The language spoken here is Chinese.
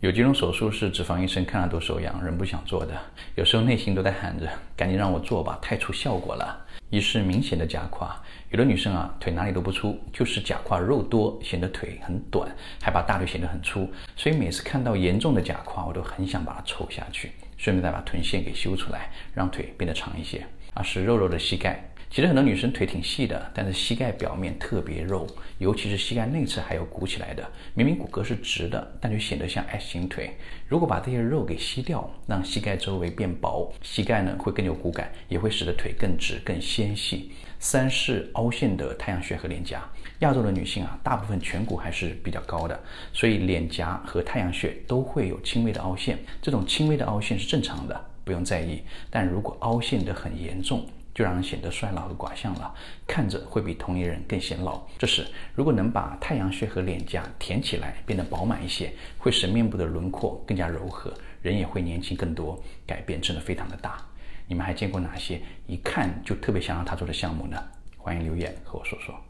有几种手术是脂肪医生看了都手痒，人不想做的。有时候内心都在喊着：“赶紧让我做吧，太出效果了。”一是明显的假胯，有的女生啊，腿哪里都不粗，就是假胯肉多，显得腿很短，还把大腿显得很粗。所以每次看到严重的假胯，我都很想把它抽下去，顺便再把臀线给修出来，让腿变得长一些。二是肉肉的膝盖。其实很多女生腿挺细的，但是膝盖表面特别肉，尤其是膝盖内侧还有鼓起来的。明明骨骼是直的，但却显得像 S 型腿。如果把这些肉给吸掉，让膝盖周围变薄，膝盖呢会更有骨感，也会使得腿更直更纤细。三是凹陷的太阳穴和脸颊。亚洲的女性啊，大部分颧骨还是比较高的，所以脸颊和太阳穴都会有轻微的凹陷。这种轻微的凹陷是正常的，不用在意。但如果凹陷的很严重，就让人显得衰老和寡相了，看着会比同龄人更显老。这时，如果能把太阳穴和脸颊填起来，变得饱满一些，会使面部的轮廓更加柔和，人也会年轻更多，改变真的非常的大。你们还见过哪些一看就特别想让他做的项目呢？欢迎留言和我说说。